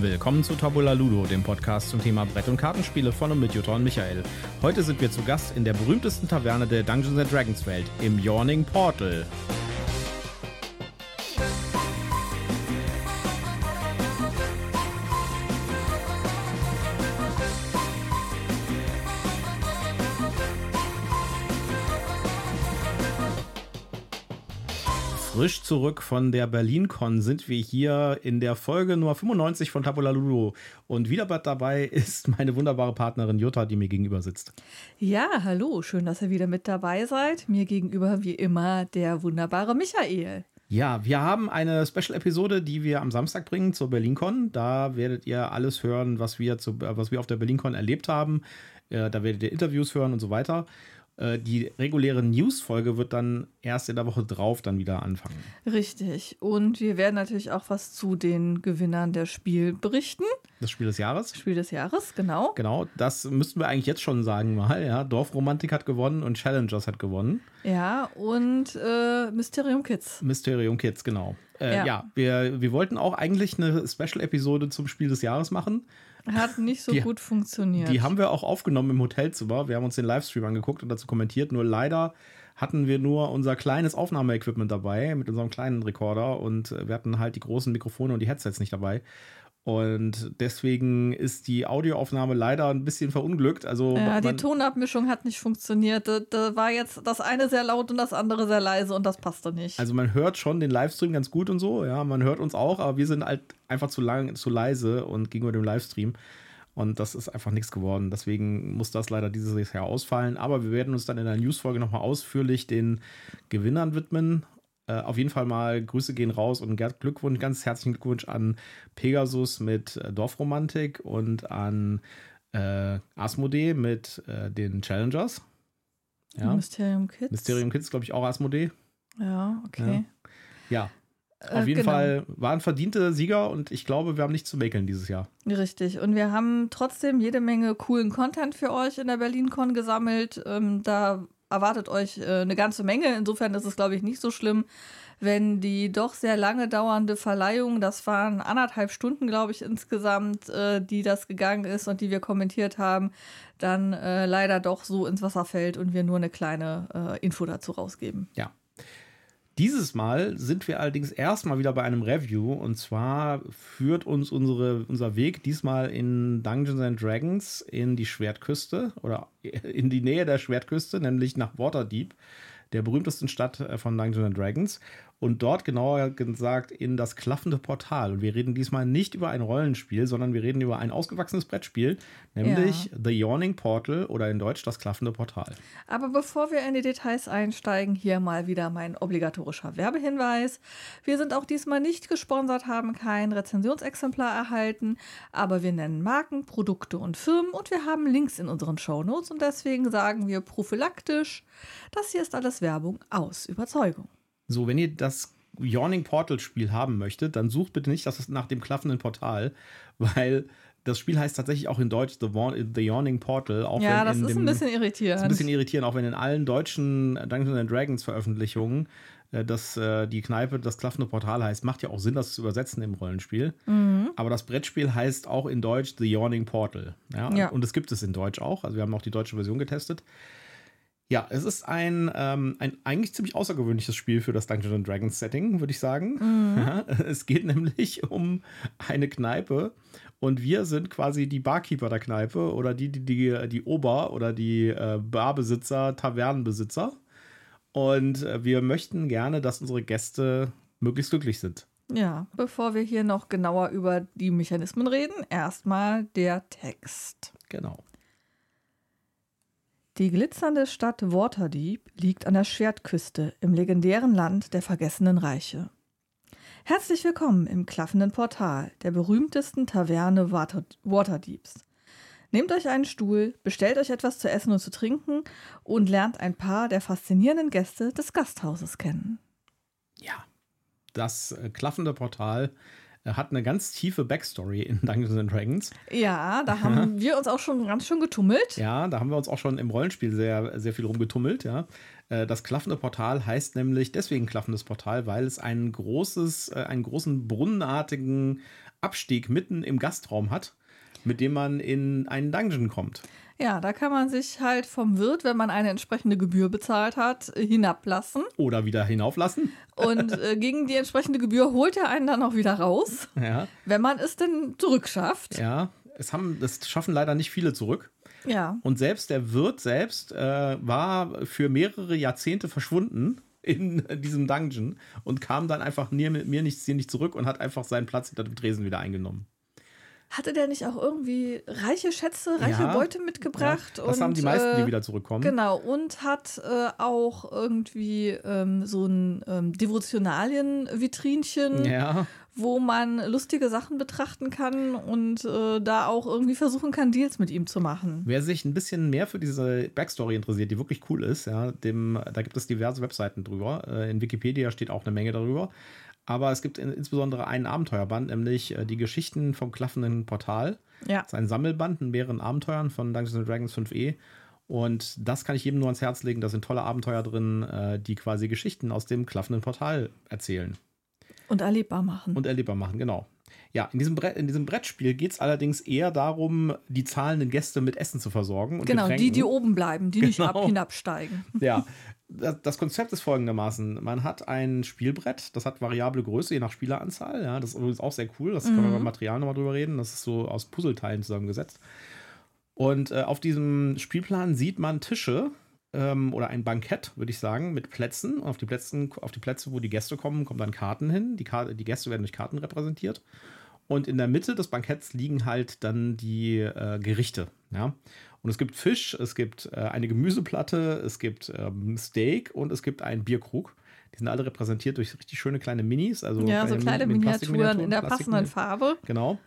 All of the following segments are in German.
Willkommen zu Tabula Ludo, dem Podcast zum Thema Brett- und Kartenspiele von und mit Jutta und Michael. Heute sind wir zu Gast in der berühmtesten Taverne der Dungeons Dragons Welt, im Yawning Portal. Frisch zurück von der BerlinCon sind wir hier in der Folge Nummer 95 von Tabula Ludo. Und wieder dabei ist meine wunderbare Partnerin Jutta, die mir gegenüber sitzt. Ja, hallo, schön, dass ihr wieder mit dabei seid. Mir gegenüber wie immer der wunderbare Michael. Ja, wir haben eine Special-Episode, die wir am Samstag bringen zur BerlinCon. Da werdet ihr alles hören, was wir, zu, was wir auf der BerlinCon erlebt haben. Äh, da werdet ihr Interviews hören und so weiter. Äh, die reguläre News-Folge wird dann erst in der Woche drauf dann wieder anfangen. Richtig. Und wir werden natürlich auch was zu den Gewinnern der Spiel berichten. Das Spiel des Jahres? Spiel des Jahres, genau. Genau, das müssten wir eigentlich jetzt schon sagen mal. Ja, Dorfromantik hat gewonnen und Challengers hat gewonnen. Ja, und äh, Mysterium Kids. Mysterium Kids, genau. Äh, ja, ja wir, wir wollten auch eigentlich eine Special-Episode zum Spiel des Jahres machen. Hat nicht so die, gut funktioniert. Die haben wir auch aufgenommen im Hotelzimmer. Wir haben uns den Livestream angeguckt und dazu kommentiert. Nur leider hatten wir nur unser kleines Aufnahmeequipment dabei mit unserem kleinen Rekorder und wir hatten halt die großen Mikrofone und die Headsets nicht dabei. Und deswegen ist die Audioaufnahme leider ein bisschen verunglückt. Also ja, die Tonabmischung hat nicht funktioniert. Da, da, war jetzt das eine sehr laut und das andere sehr leise und das passte nicht. Also man hört schon den Livestream ganz gut und so, ja, man hört uns auch, aber wir sind halt einfach zu lang, zu leise und gegenüber dem Livestream. Und das ist einfach nichts geworden. Deswegen muss das leider dieses Jahr ausfallen. Aber wir werden uns dann in der Newsfolge nochmal ausführlich den Gewinnern widmen äh, auf jeden Fall mal Grüße gehen raus und Glückwunsch, ganz herzlichen Glückwunsch an Pegasus mit äh, Dorfromantik und an äh, Asmodee mit äh, den Challengers. Ja. Mysterium Kids. Mysterium Kids, glaube ich, auch Asmodee. Ja, okay. Ja. ja. Auf jeden genau. Fall waren verdiente Sieger und ich glaube, wir haben nichts zu mäkeln dieses Jahr. Richtig. Und wir haben trotzdem jede Menge coolen Content für euch in der BerlinCon gesammelt. Ähm, da erwartet euch äh, eine ganze Menge. Insofern ist es, glaube ich, nicht so schlimm, wenn die doch sehr lange dauernde Verleihung, das waren anderthalb Stunden, glaube ich, insgesamt, äh, die das gegangen ist und die wir kommentiert haben, dann äh, leider doch so ins Wasser fällt und wir nur eine kleine äh, Info dazu rausgeben. Ja. Dieses Mal sind wir allerdings erstmal wieder bei einem Review. Und zwar führt uns unsere, unser Weg diesmal in Dungeons and Dragons in die Schwertküste oder in die Nähe der Schwertküste, nämlich nach Waterdeep, der berühmtesten Stadt äh, von Dungeons and Dragons und dort genauer gesagt in das klaffende Portal. Und wir reden diesmal nicht über ein Rollenspiel, sondern wir reden über ein ausgewachsenes Brettspiel, nämlich ja. The Yawning Portal oder in Deutsch das klaffende Portal. Aber bevor wir in die Details einsteigen, hier mal wieder mein obligatorischer Werbehinweis. Wir sind auch diesmal nicht gesponsert, haben kein Rezensionsexemplar erhalten, aber wir nennen Marken, Produkte und Firmen und wir haben Links in unseren Shownotes und deswegen sagen wir prophylaktisch, das hier ist alles Werbung aus Überzeugung. So, wenn ihr das Yawning Portal Spiel haben möchtet, dann sucht bitte nicht das ist nach dem klaffenden Portal, weil das Spiel heißt tatsächlich auch in Deutsch The, The Yawning Portal. Auch ja, das ist dem, ein bisschen irritierend. ein bisschen irritierend, auch wenn in allen deutschen Dungeons Dragons Veröffentlichungen äh, dass äh, die Kneipe das klaffende Portal heißt, macht ja auch Sinn, das zu übersetzen im Rollenspiel. Mhm. Aber das Brettspiel heißt auch in Deutsch The Yawning Portal. Ja? ja? Und es gibt es in Deutsch auch. Also wir haben auch die deutsche Version getestet. Ja, es ist ein, ähm, ein eigentlich ziemlich außergewöhnliches Spiel für das Dungeons Dragons Setting, würde ich sagen. Mhm. Ja, es geht nämlich um eine Kneipe und wir sind quasi die Barkeeper der Kneipe oder die, die, die, die Ober- oder die äh, Barbesitzer, Tavernenbesitzer. Und äh, wir möchten gerne, dass unsere Gäste möglichst glücklich sind. Ja, bevor wir hier noch genauer über die Mechanismen reden, erstmal der Text. Genau. Die glitzernde Stadt Waterdeep liegt an der Schwertküste im legendären Land der vergessenen Reiche. Herzlich willkommen im klaffenden Portal der berühmtesten Taverne Water Waterdeeps. Nehmt euch einen Stuhl, bestellt euch etwas zu essen und zu trinken und lernt ein paar der faszinierenden Gäste des Gasthauses kennen. Ja, das äh, klaffende Portal hat eine ganz tiefe Backstory in Dungeons Dragons. Ja, da haben wir uns auch schon ganz schön getummelt. Ja, da haben wir uns auch schon im Rollenspiel sehr, sehr viel rumgetummelt, ja. Äh, das klaffende Portal heißt nämlich deswegen klaffendes Portal, weil es ein großes, äh, einen großen brunnenartigen Abstieg mitten im Gastraum hat, mit dem man in einen Dungeon kommt. Ja, da kann man sich halt vom Wirt, wenn man eine entsprechende Gebühr bezahlt hat, hinablassen. Oder wieder hinauflassen. Und äh, gegen die entsprechende Gebühr holt er einen dann auch wieder raus, Ja, wenn man es denn zurückschafft. ja. Es haben, das schaffen leider nicht viele zurück. Ja. Und selbst der Wirt selbst äh, war für mehrere Jahrzehnte verschwunden in diesem Dungeon und kam dann einfach mir, mir nicht, hier nicht zurück und hat einfach seinen Platz hinter dem Tresen wieder eingenommen. Hatte der nicht auch irgendwie reiche Schätze, reiche Ja. Beute mitgebracht? Ja, das und, haben die meisten, die äh, wieder zurückkommen. Genau, und hat äh, auch irgendwie ähm, so ein ähm, Devotionalien-Vitrinchen, Ja, wo man lustige Sachen betrachten kann und äh, da auch irgendwie versuchen kann, Deals mit ihm zu machen. wer sich ein bisschen mehr für diese Backstory interessiert, die wirklich cool ist, ja, dem, da gibt es diverse Webseiten drüber. Äh, In Wikipedia steht auch eine Menge darüber. Aber es gibt in, insbesondere einen Abenteuerband, nämlich äh, die Geschichten vom klaffenden Portal. Ja. Das ist ein Sammelband in mehreren Abenteuern von Dungeons Dragons 5e. Und das kann ich jedem nur ans Herz legen. Da sind tolle Abenteuer drin, äh, die quasi Geschichten aus dem klaffenden Portal erzählen Und erlebbar machen. und erlebbar machen, genau. Ja, in diesem, Brett, in diesem Brettspiel geht es allerdings eher darum, die zahlenden Gäste mit Essen zu versorgen. Genau, die, Getränken. die oben bleiben, die nicht ab Genau. hinabsteigen. Ja, das, Konzept ist folgendermaßen: Man hat ein Spielbrett, das hat variable Größe, je nach Spieleranzahl. Ja, das ist übrigens auch sehr cool. Das können wir beim Material nochmal drüber reden. Das ist so aus Puzzleteilen zusammengesetzt. Und äh, auf diesem Spielplan sieht man Tische ähm, oder ein Bankett, würde ich sagen, mit Plätzen. Und auf die, Plätzen, auf die Plätze, wo die Gäste kommen, kommen dann Karten hin. Die, Karte, die Gäste werden durch Karten repräsentiert. Und in der Mitte des Banketts liegen halt dann die äh, Gerichte. Ja? Und es gibt Fisch, es gibt äh, eine Gemüseplatte, es gibt ähm, Steak und es gibt einen Bierkrug. Die sind alle repräsentiert durch richtig schöne kleine Minis. Also ja, so kleine mit Miniaturen in der passenden Farbe. Genau.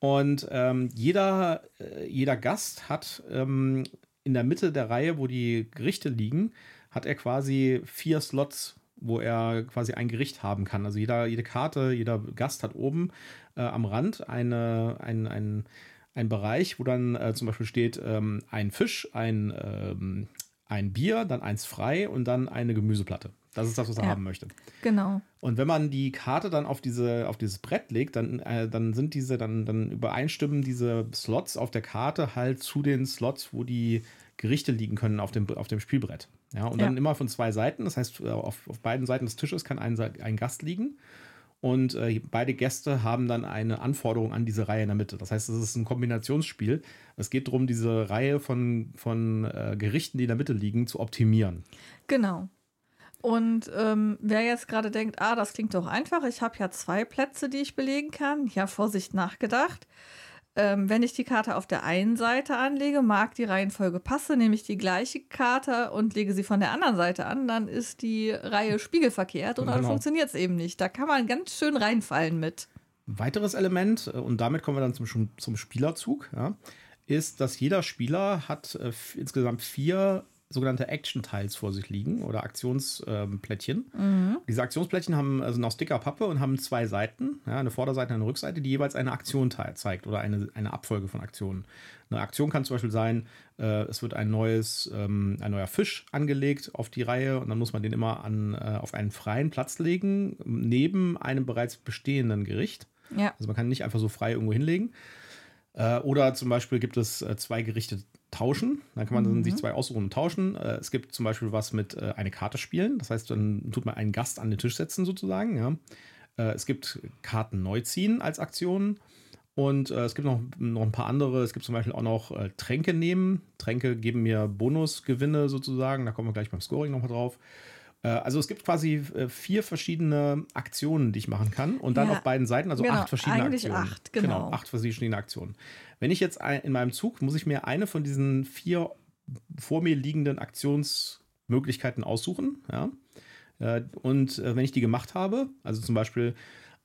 Und ähm, jeder, äh, jeder Gast hat ähm, in der Mitte der Reihe, wo die Gerichte liegen, hat er quasi vier Slots, wo er quasi ein Gericht haben kann. Also jeder, jede Karte, jeder Gast hat oben äh, am Rand eine, ein, ein, ein Bereich, wo dann äh, zum Beispiel steht ähm, ein Fisch, ein, ähm, ein Bier, dann eins frei und dann eine Gemüseplatte. Das ist das, was er Ja. haben möchte. Genau. Und wenn man die Karte dann auf, diese, auf dieses Brett legt, dann, äh, dann sind diese, dann, dann übereinstimmen diese Slots auf der Karte halt zu den Slots, wo die Gerichte liegen können auf dem, auf dem Spielbrett. Ja, und dann Ja. immer von zwei Seiten. Das heißt, äh, auf, auf beiden Seiten des Tisches kann ein, ein Gast liegen. Und äh, beide Gäste haben dann eine Anforderung an diese Reihe in der Mitte. Das heißt, es ist ein Kombinationsspiel. Es geht darum, diese Reihe von, von äh, Gerichten, die in der Mitte liegen, zu optimieren. Genau. Und ähm, wer jetzt gerade denkt, ah, das klingt doch einfach, ich habe ja zwei Plätze, die ich belegen kann. Ja, Vorsicht nachgedacht. Ähm, wenn ich die Karte auf der einen Seite anlege, mag die Reihenfolge passen, nehme ich die gleiche Karte und lege sie von der anderen Seite an, dann ist die Reihe spiegelverkehrt und dann Genau. funktioniert es eben nicht. Da kann man ganz schön reinfallen mit. Weiteres Element, äh, und damit kommen wir dann zum, zum Spielerzug, ja, ist, dass jeder Spieler hat äh, insgesamt vier sogenannte Action-Tiles vor sich liegen oder Aktionsplättchen. Diese Aktionsplättchen haben also noch Stickerpappe und haben zwei Seiten, ja, eine Vorderseite und eine Rückseite, die jeweils eine Aktion zeigt oder eine, eine Abfolge von Aktionen. Eine Aktion kann zum Beispiel sein, äh, es wird ein neues, ähm, ein neuer Fisch angelegt auf die Reihe und dann muss man den immer an, äh, auf einen freien Platz legen, neben einem bereits bestehenden Gericht. Ja. Also man kann nicht einfach so frei irgendwo hinlegen. Äh, oder zum Beispiel gibt es äh, zwei Gerichte tauschen. Dann kann man dann sich zwei aussuchen und tauschen. Äh, es gibt zum Beispiel was mit äh, eine Karte spielen. Das heißt, dann tut man einen Gast an den Tisch setzen sozusagen. Ja. Es gibt Karten neu ziehen als Aktion. Und es gibt noch, noch ein paar andere. Es gibt zum Beispiel auch noch Tränke nehmen. Tränke geben mir Bonusgewinne sozusagen. Da kommen wir gleich beim Scoring nochmal drauf. Äh, also es gibt quasi äh, vier verschiedene Aktionen, die ich machen kann. Und dann Ja, auf beiden Seiten, also genau, acht verschiedene eigentlich Aktionen. acht, genau. acht verschiedene Aktionen. Wenn ich jetzt in meinem Zug, muss ich mir eine von diesen vier vor mir liegenden Aktionsmöglichkeiten aussuchen. Ja? Äh, Und wenn ich die gemacht habe, also zum Beispiel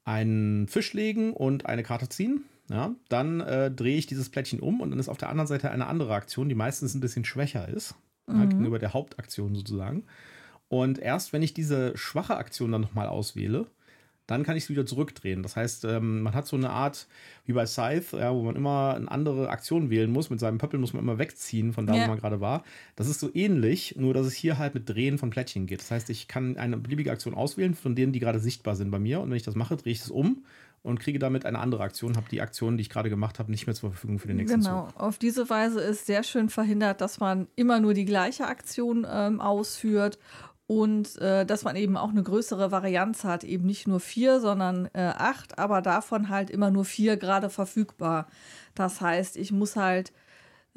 einen Fisch legen und eine Karte ziehen, ja, dann äh, drehe ich dieses Plättchen um und dann ist auf der anderen Seite eine andere Aktion, die meistens ein bisschen schwächer ist, ja, gegenüber der Hauptaktion sozusagen. Und erst wenn ich diese schwache Aktion dann nochmal auswähle, dann kann ich es wieder zurückdrehen. Das heißt, ähm, man hat so eine Art wie bei Scythe, ja, wo man immer eine andere Aktion wählen muss. Mit seinem Pöppel muss man immer wegziehen von da, ja. wo man gerade war. Das ist so ähnlich, nur dass es hier halt mit Drehen von Plättchen geht. Das heißt, ich kann eine beliebige Aktion auswählen, von denen die gerade sichtbar sind bei mir. Und wenn ich das mache, drehe ich es um und kriege damit eine andere Aktion, habe die Aktion, die ich gerade gemacht habe, nicht mehr zur Verfügung für den nächsten genau. Zug. Auf diese Weise ist sehr schön verhindert, dass man immer nur die gleiche Aktion ähm, ausführt und äh, dass man eben auch eine größere Varianz hat, eben nicht nur vier, sondern äh, acht, aber davon halt immer nur vier gerade verfügbar. Das heißt, ich muss halt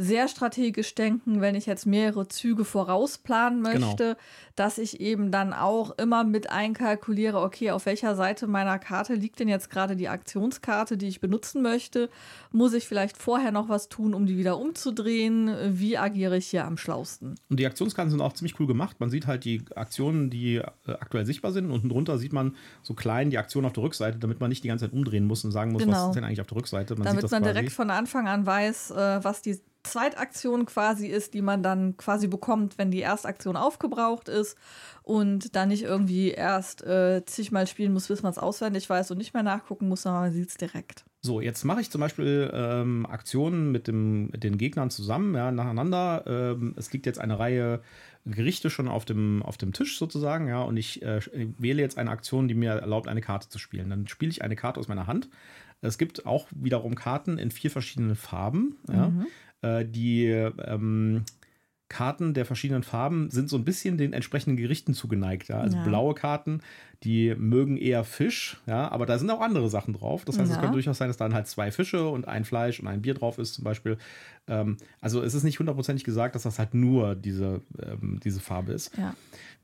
sehr strategisch denken, wenn ich jetzt mehrere Züge vorausplanen genau. möchte, genau. dass ich eben dann auch immer mit einkalkuliere, okay, auf welcher Seite meiner Karte liegt denn jetzt gerade die Aktionskarte, die ich benutzen möchte? Muss ich vielleicht vorher noch was tun, um die wieder umzudrehen? Wie agiere ich hier am schlausten? Und die Aktionskarten sind auch ziemlich cool gemacht. Man sieht halt die Aktionen, die äh, aktuell sichtbar sind. Unten drunter sieht man so klein die Aktion auf der Rückseite, damit man nicht die ganze Zeit umdrehen muss und sagen muss, genau. was ist denn eigentlich auf der Rückseite. Man damit man direkt von Anfang an weiß, äh, was die Zweitaktion quasi ist, die man dann quasi bekommt, wenn die Erstaktion aufgebraucht ist und dann nicht irgendwie erst äh, zigmal spielen muss, bis man es auswendig weiß und nicht mehr nachgucken muss, sondern man sieht es direkt. So, jetzt mache ich zum Beispiel ähm, Aktionen mit, dem, mit den Gegnern zusammen, ja, nacheinander. Ähm, es liegt jetzt eine Reihe Gerichte schon auf dem, auf dem Tisch sozusagen, ja, und ich äh, wähle jetzt eine Aktion, die mir erlaubt, eine Karte zu spielen. Dann spiele ich eine Karte aus meiner Hand. Es gibt auch wiederum Karten in vier verschiedenen Farben. Ja. Mhm. Äh, die ähm, Karten der verschiedenen Farben sind so ein bisschen den entsprechenden Gerichten zugeneigt. Ja? Also ja. blaue Karten, die mögen eher Fisch, ja, aber da sind auch andere Sachen drauf. Das heißt, ja. es könnte durchaus sein, dass dann halt zwei Fische und ein Fleisch und ein Bier drauf ist, zum Beispiel. Ähm, also es ist nicht hundertprozentig gesagt, dass das halt nur diese, ähm, diese Farbe ist.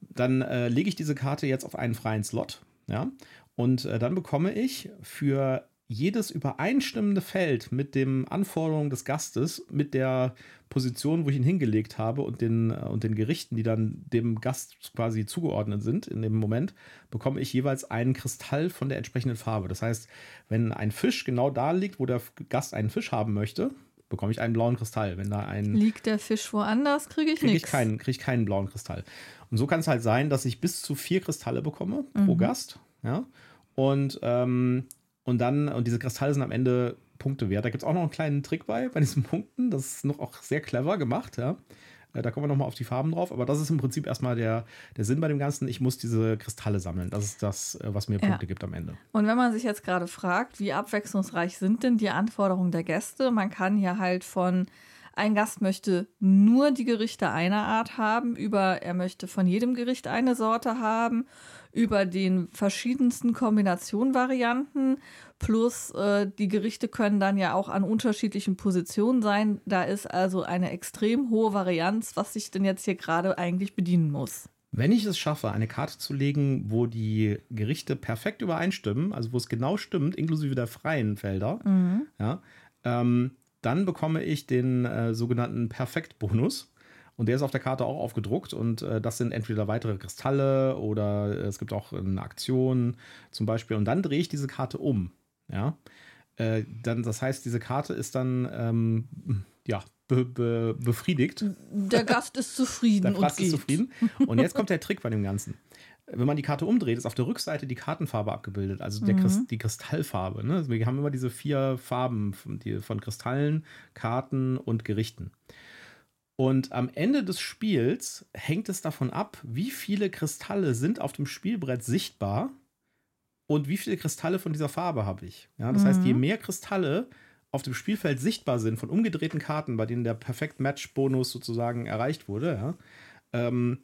Dann äh, lege ich diese Karte jetzt auf einen freien Slot, ja, und äh, dann bekomme ich für jedes übereinstimmende Feld mit den Anforderungen des Gastes, mit der Position, wo ich ihn hingelegt habe und den, äh, und den Gerichten, die dann dem Gast quasi zugeordnet sind in dem Moment, bekomme ich jeweils einen Kristall von der entsprechenden Farbe. Das heißt, wenn ein Fisch genau da liegt, wo der Gast einen Fisch haben möchte, bekomme ich einen blauen Kristall. Wenn da ein liegt der Fisch woanders, kriege ich krieg nichts. Kriege ich keinen blauen Kristall. Und so kann es halt sein, dass ich bis zu vier Kristalle bekomme mhm. pro Gast. Ja. Und ähm, und dann, und diese Kristalle sind am Ende Punkte wert. Da gibt es auch noch einen kleinen Trick bei, bei diesen Punkten. Das ist noch auch sehr clever gemacht, ja. Äh, da kommen wir nochmal auf die Farben drauf. Aber das ist im Prinzip erstmal der, der Sinn bei dem Ganzen. Ich muss diese Kristalle sammeln. Das ist das, äh, was mir Punkte ja. gibt am Ende. Und wenn man sich jetzt gerade fragt, wie abwechslungsreich sind denn die Anforderungen der Gäste? Man kann hier halt von ein Gast möchte nur die Gerichte einer Art haben, über er möchte von jedem Gericht eine Sorte haben, über den verschiedensten Kombinationvarianten, plus äh, die Gerichte können dann ja auch an unterschiedlichen Positionen sein. Da ist also eine extrem hohe Varianz, was ich denn jetzt hier gerade eigentlich bedienen muss. Wenn ich es schaffe, eine Karte zu legen, wo die Gerichte perfekt übereinstimmen, also wo es genau stimmt, inklusive der freien Felder, mhm. ja, ähm, dann bekomme ich den äh, sogenannten Perfekt-Bonus. Und der ist auf der Karte auch aufgedruckt und äh, das sind entweder weitere Kristalle oder äh, es gibt auch eine Aktion zum Beispiel. Und dann drehe ich diese Karte um. Ja. Äh, dann, das heißt, diese Karte ist dann ähm, ja, be, be, befriedigt. Der Gast ist zufrieden. der Gast ist zufrieden. Und jetzt kommt der Trick bei dem Ganzen wenn man die Karte umdreht, ist auf der Rückseite die Kartenfarbe abgebildet, also mhm. die Kristallfarbe. Ne? Wir haben immer diese vier Farben von, die, von Kristallen, Karten und Gerichten. Und am Ende des Spiels hängt es davon ab, wie viele Kristalle sind auf dem Spielbrett sichtbar und wie viele Kristalle von dieser Farbe habe ich. Ja, das mhm. heißt, je mhm. mehr Kristalle auf dem Spielfeld sichtbar sind von umgedrehten Karten, bei denen der Perfekt Match Bonus sozusagen erreicht wurde, ja, ähm,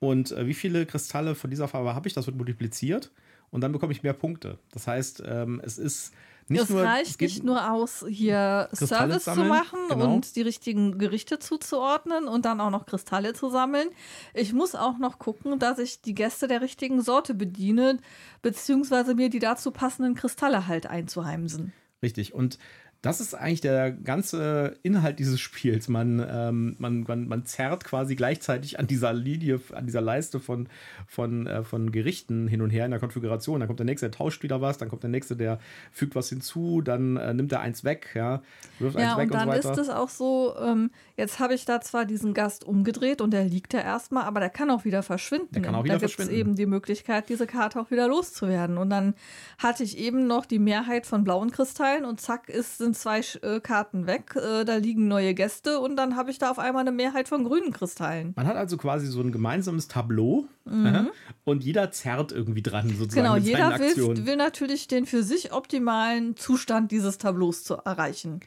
und äh, wie viele Kristalle von dieser Farbe habe ich? Das wird multipliziert und dann bekomme ich mehr Punkte. Das heißt, ähm, es ist nicht es nur. reicht nicht nur aus, hier Kristalle Service sammeln, zu machen genau. und die richtigen Gerichte zuzuordnen und dann auch noch Kristalle zu sammeln. Ich muss auch noch gucken, dass ich die Gäste der richtigen Sorte bediene, beziehungsweise mir die dazu passenden Kristalle halt einzuheimsen. Richtig. Und Das ist eigentlich der ganze Inhalt dieses Spiels. Man, ähm, man, man, man zerrt quasi gleichzeitig an dieser Linie, an dieser Leiste von, von, äh, von Gerichten hin und her in der Konfiguration. Dann kommt der nächste, der tauscht wieder was, dann kommt der nächste, der fügt was hinzu, dann äh, nimmt er eins weg, ja, wirft ja, eins weg und, dann und so weiter. ist es auch so, ähm, jetzt habe ich da zwar diesen Gast umgedreht und der liegt ja erstmal, aber der kann auch wieder verschwinden. Der kann auch wieder da gibt es eben die Möglichkeit, diese Karte auch wieder loszuwerden. Und dann hatte ich eben noch die Mehrheit von blauen Kristallen und zack ist, sind zwei äh, Karten weg. Äh, da liegen neue Gäste und dann habe ich da auf einmal eine Mehrheit von grünen Kristallen. Man hat also quasi so ein gemeinsames Tableau mhm. und jeder zerrt irgendwie dran sozusagen. Genau, jeder will, will natürlich den für sich optimalen Zustand dieses Tableaus zu erreichen.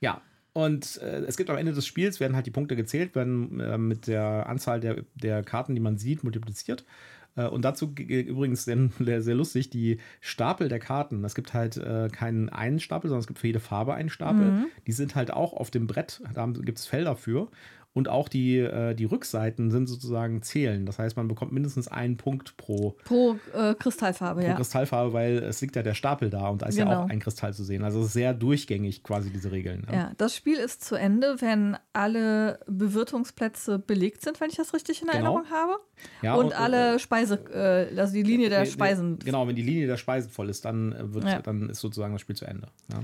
Ja, und äh, es gibt am Ende des Spiels, werden halt die Punkte gezählt, werden äh, mit der Anzahl der, der Karten, die man sieht, multipliziert. Äh, und dazu übrigens sehr, sehr, lustig, die Stapel der Karten. Es gibt halt äh, keinen einen Stapel, sondern es gibt für jede Farbe einen Stapel. Mhm. Die sind halt auch auf dem Brett, da gibt es Felder für. Und auch die, äh, die Rückseiten sind sozusagen zählen. Das heißt, man bekommt mindestens einen Punkt pro, pro äh, Kristallfarbe. Pro ja. Kristallfarbe, weil es liegt ja der Stapel da und da ist genau. ja auch ein Kristall zu sehen. Also sehr durchgängig quasi diese Regeln. Ja. ja. das Spiel ist zu Ende, wenn alle Bewirtungsplätze belegt sind, wenn ich das richtig in genau. Erinnerung habe. Ja, und, und alle äh, Speise, äh, also die Linie der Speisen. Genau, wenn die Linie der Speisen voll ist, dann, äh, wird, dann ist sozusagen das Spiel zu Ende. Ja.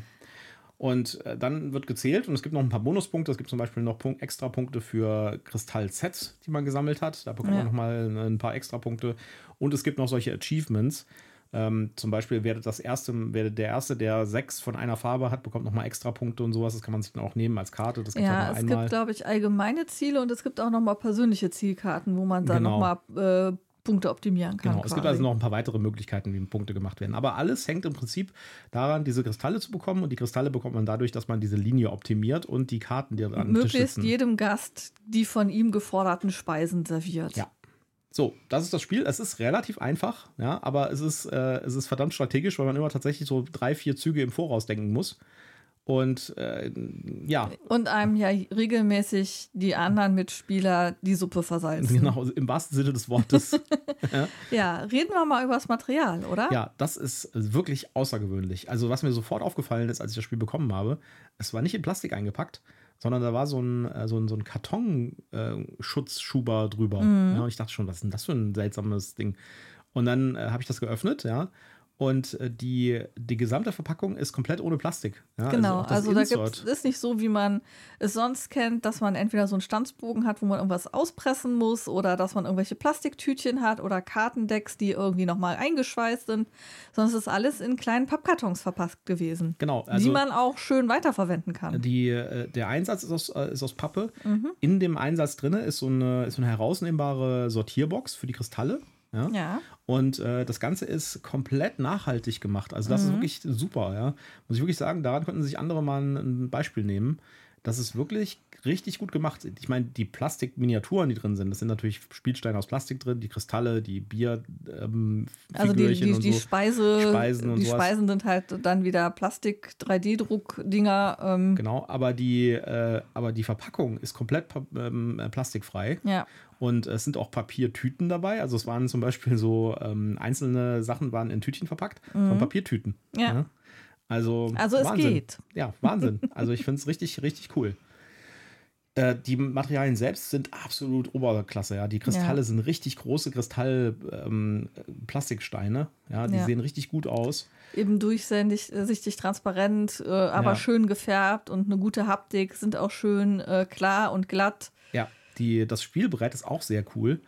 Und äh, dann wird gezählt und es gibt noch ein paar Bonuspunkte. Es gibt zum Beispiel noch Punkt, extra Punkte für Kristall-Sets, die man gesammelt hat. Da bekommt ja. man nochmal ein paar extra Punkte. Und es gibt noch solche Achievements. Ähm, zum Beispiel werdet das erste, werdet der erste, der sechs von einer Farbe hat, bekommt nochmal extra Punkte und sowas. Das kann man sich dann auch nehmen als Karte. Das gibt's ja, es einmal. gibt, glaube ich, allgemeine Ziele und es gibt auch nochmal persönliche Zielkarten, wo man dann genau. nochmal äh, Punkte optimieren kann. Genau, quasi. es gibt also noch ein paar weitere Möglichkeiten, wie Punkte gemacht werden. Aber alles hängt im Prinzip daran, diese Kristalle zu bekommen. Und die Kristalle bekommt man dadurch, dass man diese Linie optimiert und die Karten, die an Möglichst jedem Gast die von ihm geforderten Speisen serviert. Ja. So, das ist das Spiel. Es ist relativ einfach, ja, aber es ist, äh, es ist verdammt strategisch, weil man immer tatsächlich so drei, vier Züge im Voraus denken muss. Und äh, ja. Und einem ja regelmäßig die anderen Mitspieler die Suppe versalzen. Genau, im wahrsten Sinne des Wortes. ja. reden wir mal über das Material, oder? Ja, das ist wirklich außergewöhnlich. Also, was mir sofort aufgefallen ist, als ich das Spiel bekommen habe, es war nicht in Plastik eingepackt, sondern da war so ein, äh, so ein, so ein Kartonschutzschuber äh, drüber. Mhm. Ja, und ich dachte schon, was ist denn das für ein seltsames Ding? Und dann äh, habe ich das geöffnet, ja. Und äh, die, die gesamte Verpackung ist komplett ohne Plastik. Ja, also genau, also, also da gibt es nicht so, wie man es sonst kennt, dass man entweder so einen Stanzbogen hat, wo man irgendwas auspressen muss oder dass man irgendwelche Plastiktütchen hat oder Kartendecks, die irgendwie nochmal eingeschweißt sind. Es ist alles in kleinen Pappkartons verpackt gewesen. Genau. Also die man auch schön weiterverwenden kann. Die, äh, der Einsatz ist aus, äh, ist aus Pappe. Mhm. In dem Einsatz drin ist so eine, ist so eine herausnehmbare Sortierbox für die Kristalle. Ja. ja. Und äh, das Ganze ist komplett nachhaltig gemacht. Also das mhm. ist wirklich super, ja. Muss ich wirklich sagen, daran könnten sich andere mal ein Beispiel nehmen. Das ist wirklich richtig gut gemacht. Ich meine, die Plastikminiaturen, die drin sind, das sind natürlich Spielsteine aus Plastik drin, die Kristalle, die Bier. Ähm, also die, die, die so. Speise, Speisen und die sowas. Speisen sind halt dann wieder Plastik-3D-Druck-Dinger. Ähm. Genau, aber die, äh, aber die Verpackung ist komplett ähm, plastikfrei. Ja. Und es sind auch Papiertüten dabei. Also es waren zum Beispiel so ähm, einzelne Sachen waren in Tütchen verpackt mhm. von Papiertüten. Ja. ja. Also, also es Wahnsinn. geht. Ja, Wahnsinn. Also ich finde es richtig, richtig cool. Äh, die Materialien selbst sind absolut Oberklasse. Ja. Die Kristalle ja. sind richtig große Kristall-Plastiksteine. Ähm, ja, die ja. sehen richtig gut aus. Eben durchsichtig, äh, transparent, äh, aber schön gefärbt und eine gute Haptik, sind auch schön äh, klar und glatt. Die, das Spielbrett ist auch sehr cool.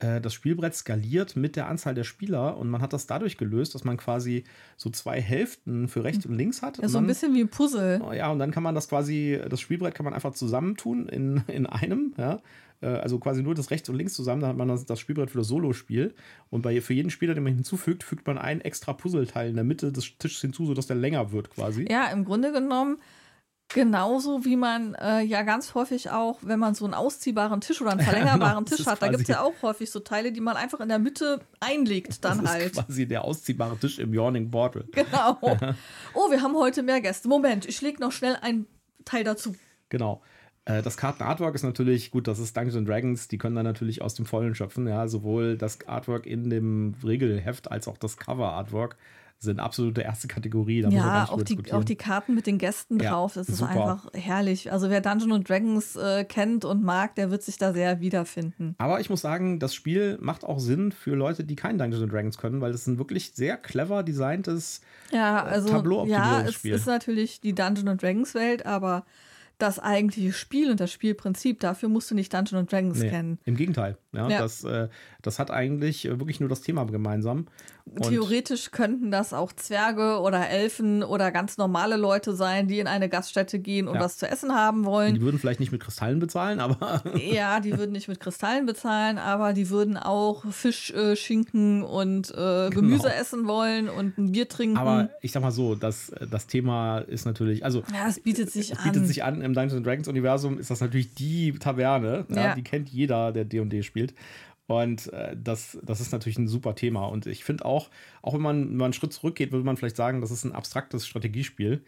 Äh, das Spielbrett skaliert mit der Anzahl der Spieler und man hat das dadurch gelöst, dass man quasi so zwei Hälften für rechts und links hat. Ja, so dann, ein bisschen wie ein Puzzle. Oh ja, und dann kann man das quasi, das Spielbrett kann man einfach zusammentun in, in einem, ja. Äh, also quasi nur das rechts und links zusammen, dann hat man das, das Spielbrett für das Solo-Spiel. Und bei, für jeden Spieler, den man hinzufügt, fügt man ein extra Puzzleteil in der Mitte des Tisches hinzu, sodass der länger wird quasi. Ja, im Grunde genommen Genauso wie man äh, ja ganz häufig auch, wenn man so einen ausziehbaren Tisch oder einen verlängerbaren genau, Tisch hat, da gibt es ja auch häufig so Teile, die man einfach in der Mitte einlegt dann das halt. Ist quasi der ausziehbare Tisch im Yawning Portal. Genau. oh, wir haben heute mehr Gäste. Moment, ich lege noch schnell ein Teil dazu. Genau. Äh, das Kartenartwork ist natürlich gut, das ist Dungeons Dragons, die können da natürlich aus dem Vollen schöpfen, ja, sowohl das Artwork in dem Regelheft als auch das Cover-Artwork sind absolute erste Kategorie. Da ja, auch die, auch die Karten mit den Gästen ja, drauf, das super. ist einfach herrlich. Also wer Dungeons Dragons äh, kennt und mag, der wird sich da sehr wiederfinden. Aber ich muss sagen, das Spiel macht auch Sinn für Leute, die kein Dungeons Dragons können, weil es ein wirklich sehr clever designtes ja, äh, also, Tableau-Optimierungsspiel. Ja, es ist natürlich die Dungeons Dragons Welt, aber das eigentliche Spiel und das Spielprinzip. Dafür musst du nicht Dungeons Dragons nee, kennen. Im Gegenteil. Ja, ja. Das, äh, das hat eigentlich wirklich nur das Thema gemeinsam. Theoretisch könnten das auch Zwerge oder Elfen oder ganz normale Leute sein, die in eine Gaststätte gehen und ja. was zu essen haben wollen. Die würden vielleicht nicht mit Kristallen bezahlen, aber. ja, die würden nicht mit Kristallen bezahlen, aber die würden auch Fisch, äh, Schinken und äh, Gemüse genau. essen wollen und ein Bier trinken. Aber ich sag mal so, das, das Thema ist natürlich. Also, ja, es bietet sich es an. bietet sich an. Im Dungeons Dragons Universum ist das natürlich die Taverne. Ja, die kennt jeder, der DD spielt. Und äh, das, das ist natürlich ein super Thema. Und ich finde auch, auch wenn man, wenn man einen Schritt zurückgeht, würde man vielleicht sagen, das ist ein abstraktes Strategiespiel.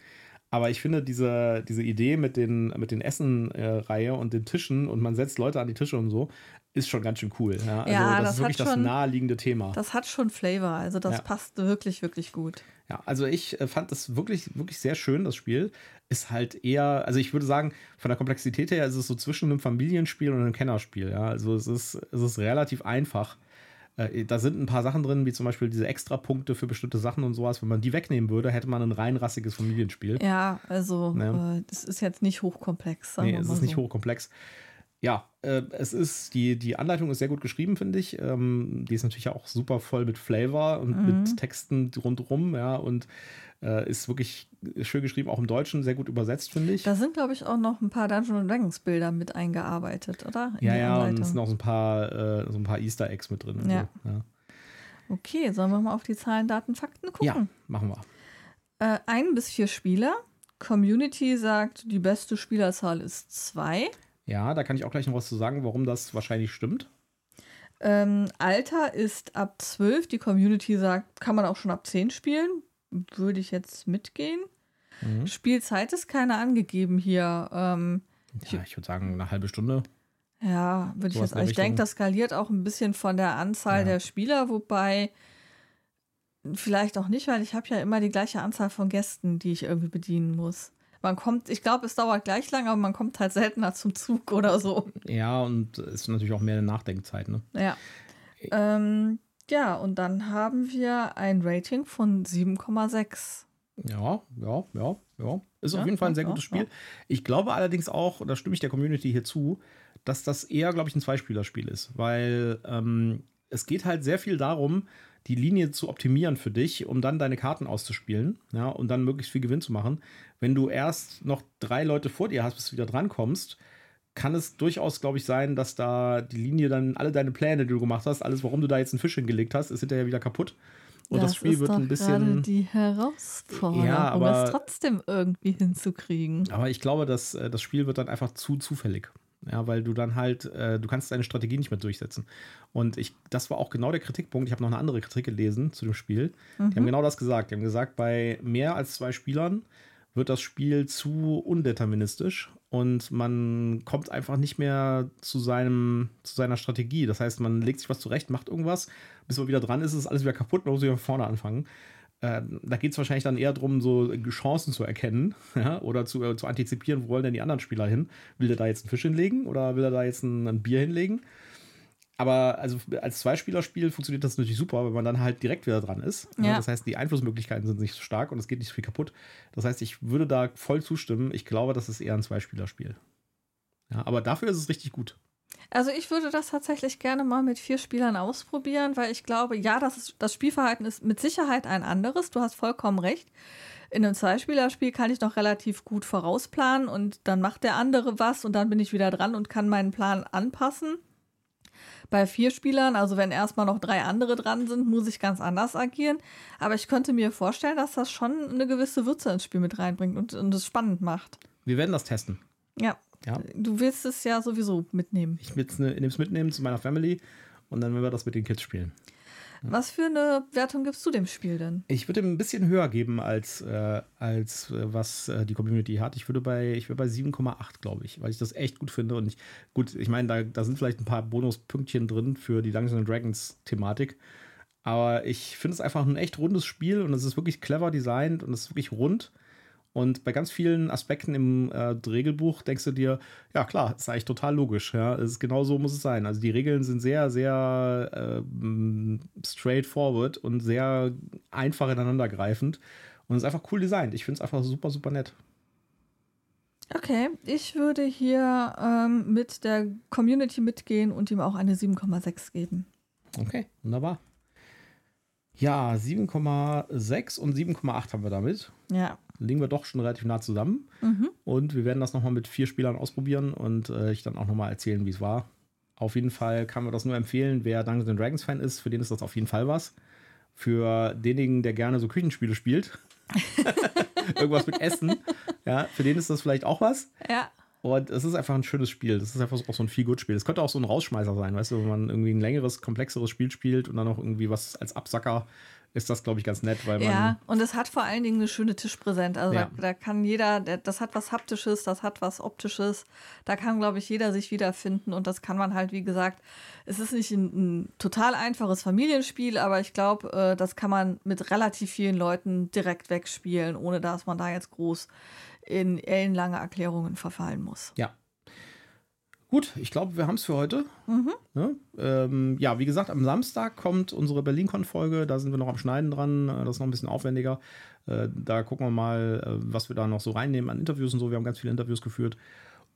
Aber ich finde diese, diese Idee mit den, mit den Essen-Reihe äh, und den Tischen und man setzt Leute an die Tische und so, ist schon ganz schön cool. Ja, also ja, das, das, ist wirklich schon, das naheliegende Thema. Das hat schon Flavor, also das ja. passt wirklich, wirklich gut. Ja, also ich äh, fand das wirklich, wirklich sehr schön, das Spiel. Ist halt eher, also ich würde sagen, von der Komplexität her ist es so zwischen einem Familienspiel und einem Kennerspiel. Ja, also es ist, es ist relativ einfach. Äh, da sind ein paar Sachen drin, wie zum Beispiel diese Extrapunkte für bestimmte Sachen und sowas. Wenn man die wegnehmen würde, hätte man ein rein rassiges Familienspiel. Ja, also ja. Äh, das ist jetzt nicht hochkomplex. Nee, es ist so. nicht hochkomplex ja, äh, es ist, die, die Anleitung ist sehr gut geschrieben, finde ich. Ähm, die ist natürlich auch super voll mit Flavor und mhm. mit Texten rundherum, ja, und äh, ist wirklich schön geschrieben, auch im Deutschen sehr gut übersetzt, finde ich. Da sind, glaube ich, auch noch ein paar Dungeons Dragons Bilder mit eingearbeitet, oder? In ja, ja, Anleitung. und es sind auch so ein paar, äh, so ein paar Easter Eggs mit drin. Ja. So, ja. Okay, sollen wir mal auf die Zahlen, Daten, Fakten gucken? Ja, machen wir. Äh, ein bis vier Spieler. Community sagt, die beste Spielerzahl ist zwei. Ja, da kann ich auch gleich noch was zu sagen, warum das wahrscheinlich stimmt. Ähm, Alter ist ab 12. Die Community sagt, kann man auch schon ab 10 spielen. Würde ich jetzt mitgehen. Mhm. Spielzeit ist keine angegeben hier. Ähm, ja, ich würde sagen, eine halbe Stunde. Ja, würde ich jetzt. Ich denke, das skaliert auch ein bisschen von der Anzahl ja. der Spieler, wobei vielleicht auch nicht, weil ich habe ja immer die gleiche Anzahl von Gästen, die ich irgendwie bedienen muss man kommt, ich glaube, es dauert gleich lang, aber man kommt halt seltener zum Zug oder so. Ja, und es ist natürlich auch mehr eine Nachdenkzeit, ne? Ja. Ähm, ja, und dann haben wir ein Rating von 7,6. Ja, ja, ja, ja. Ist ja, auf jeden Fall ein sehr gutes Spiel. Ja. Ich glaube allerdings auch, da stimme ich der Community hier zu, dass das eher, glaube ich, ein Zweispielerspiel ist, weil ähm, es geht halt sehr viel darum, die Linie zu optimieren für dich, um dann deine Karten auszuspielen, ja, und dann möglichst viel Gewinn zu machen. Wenn du erst noch drei Leute vor dir hast, bis du wieder drankommst, kann es durchaus, glaube ich, sein, dass da die Linie dann alle deine Pläne, die du gemacht hast, alles, warum du da jetzt einen Fisch hingelegt hast, ist hinterher wieder kaputt. Und das, das Spiel wird ein bisschen. die Herausforderung, ja, aber, um es trotzdem irgendwie hinzukriegen. Aber ich glaube, dass äh, das Spiel wird dann einfach zu zufällig. Ja, weil du dann halt, äh, du kannst deine Strategie nicht mehr durchsetzen. Und ich, das war auch genau der Kritikpunkt. Ich habe noch eine andere Kritik gelesen zu dem Spiel. Mhm. Die haben mhm. genau das gesagt. Die haben gesagt, bei mehr als zwei Spielern wird das Spiel zu undeterministisch und man kommt einfach nicht mehr zu, seinem, zu seiner Strategie. Das heißt, man legt sich was zurecht, macht irgendwas, bis man wieder dran ist, ist alles wieder kaputt, man muss wieder von vorne anfangen. Äh, da geht es wahrscheinlich dann eher darum, so Chancen zu erkennen ja, oder zu, äh, zu antizipieren, wo wollen denn die anderen Spieler hin? Will der da jetzt einen Fisch hinlegen oder will er da jetzt ein, ein Bier hinlegen? Aber also als Zweispielerspiel funktioniert das natürlich super, wenn man dann halt direkt wieder dran ist. Ja. Das heißt, die Einflussmöglichkeiten sind nicht so stark und es geht nicht so viel kaputt. Das heißt, ich würde da voll zustimmen. Ich glaube, das ist eher ein Zweispielerspiel. Ja, aber dafür ist es richtig gut. Also ich würde das tatsächlich gerne mal mit vier Spielern ausprobieren, weil ich glaube, ja, das, ist, das Spielverhalten ist mit Sicherheit ein anderes. Du hast vollkommen recht. In einem Zweispielerspiel kann ich noch relativ gut vorausplanen und dann macht der andere was und dann bin ich wieder dran und kann meinen Plan anpassen. Bei vier Spielern, also wenn erstmal noch drei andere dran sind, muss ich ganz anders agieren. Aber ich könnte mir vorstellen, dass das schon eine gewisse Würze ins Spiel mit reinbringt und, und es spannend macht. Wir werden das testen. Ja. Ja. Du willst es ja sowieso mitnehmen. Ich will es mitnehmen zu meiner Family und dann werden wir das mit den Kids spielen. Was für eine Wertung gibst du dem Spiel denn? Ich würde ihm ein bisschen höher geben, als, äh, als äh, was äh, die Community hat. Ich würde bei, ich bei 7,8, glaube ich, weil ich das echt gut finde. Und ich, gut, ich meine, da, da sind vielleicht ein paar Bonuspünktchen drin für die Dungeons Dragons Thematik. Aber ich finde es einfach ein echt rundes Spiel und es ist wirklich clever designt und es ist wirklich rund. Und bei ganz vielen Aspekten im äh, Regelbuch denkst du dir, ja klar, ist eigentlich total logisch. Ja, ist genau so muss es sein. Also die Regeln sind sehr, sehr äh, straightforward und sehr einfach ineinandergreifend und ist einfach cool designt. Ich finde es einfach super, super nett. Okay, ich würde hier ähm, mit der Community mitgehen und ihm auch eine 7,6 geben. Okay, wunderbar. Ja, 7,6 und 7,8 haben wir damit. Ja liegen wir doch schon relativ nah zusammen. Mhm. Und wir werden das nochmal mit vier Spielern ausprobieren und äh, ich dann auch nochmal erzählen, wie es war. Auf jeden Fall kann man das nur empfehlen, wer Dungeons Dragons Fan ist, für den ist das auf jeden Fall was. Für denjenigen, der gerne so Küchenspiele spielt, irgendwas mit Essen, ja, für den ist das vielleicht auch was. Ja. Und es ist einfach ein schönes Spiel. Das ist einfach auch so ein viel gut Spiel. Es könnte auch so ein Rausschmeißer sein, weißt du, wenn man irgendwie ein längeres, komplexeres Spiel spielt und dann noch irgendwie was als Absacker ist das, glaube ich, ganz nett, weil man. Ja, und es hat vor allen Dingen eine schöne Tischpräsenz. Also ja. da, da, kann jeder, das hat was Haptisches, das hat was Optisches. Da kann, glaube ich, jeder sich wiederfinden und das kann man halt, wie gesagt, es ist nicht ein, ein total einfaches Familienspiel, aber ich glaube, äh, das kann man mit relativ vielen Leuten direkt wegspielen, ohne dass man da jetzt groß in ellenlange Erklärungen verfallen muss. Ja, Gut, ich glaube, wir haben es für heute. Mhm. Ja, ähm, ja, wie gesagt, am Samstag kommt unsere BerlinCon-Folge. Da sind wir noch am Schneiden dran. Äh, das ist noch ein bisschen aufwendiger. Äh, da gucken wir mal, äh, was wir da noch so reinnehmen an Interviews und so. Wir haben ganz viele Interviews geführt.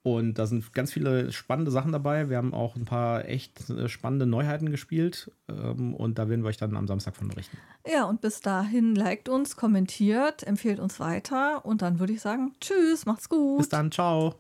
Und da sind ganz viele spannende Sachen dabei. Wir haben auch ein paar echt äh, spannende Neuheiten gespielt. Ähm, und da werden wir euch dann am Samstag von berichten. Ja, und bis dahin liked uns, kommentiert, empfehlt uns weiter. Und dann würde ich sagen, tschüss, macht's gut. Bis dann, ciao.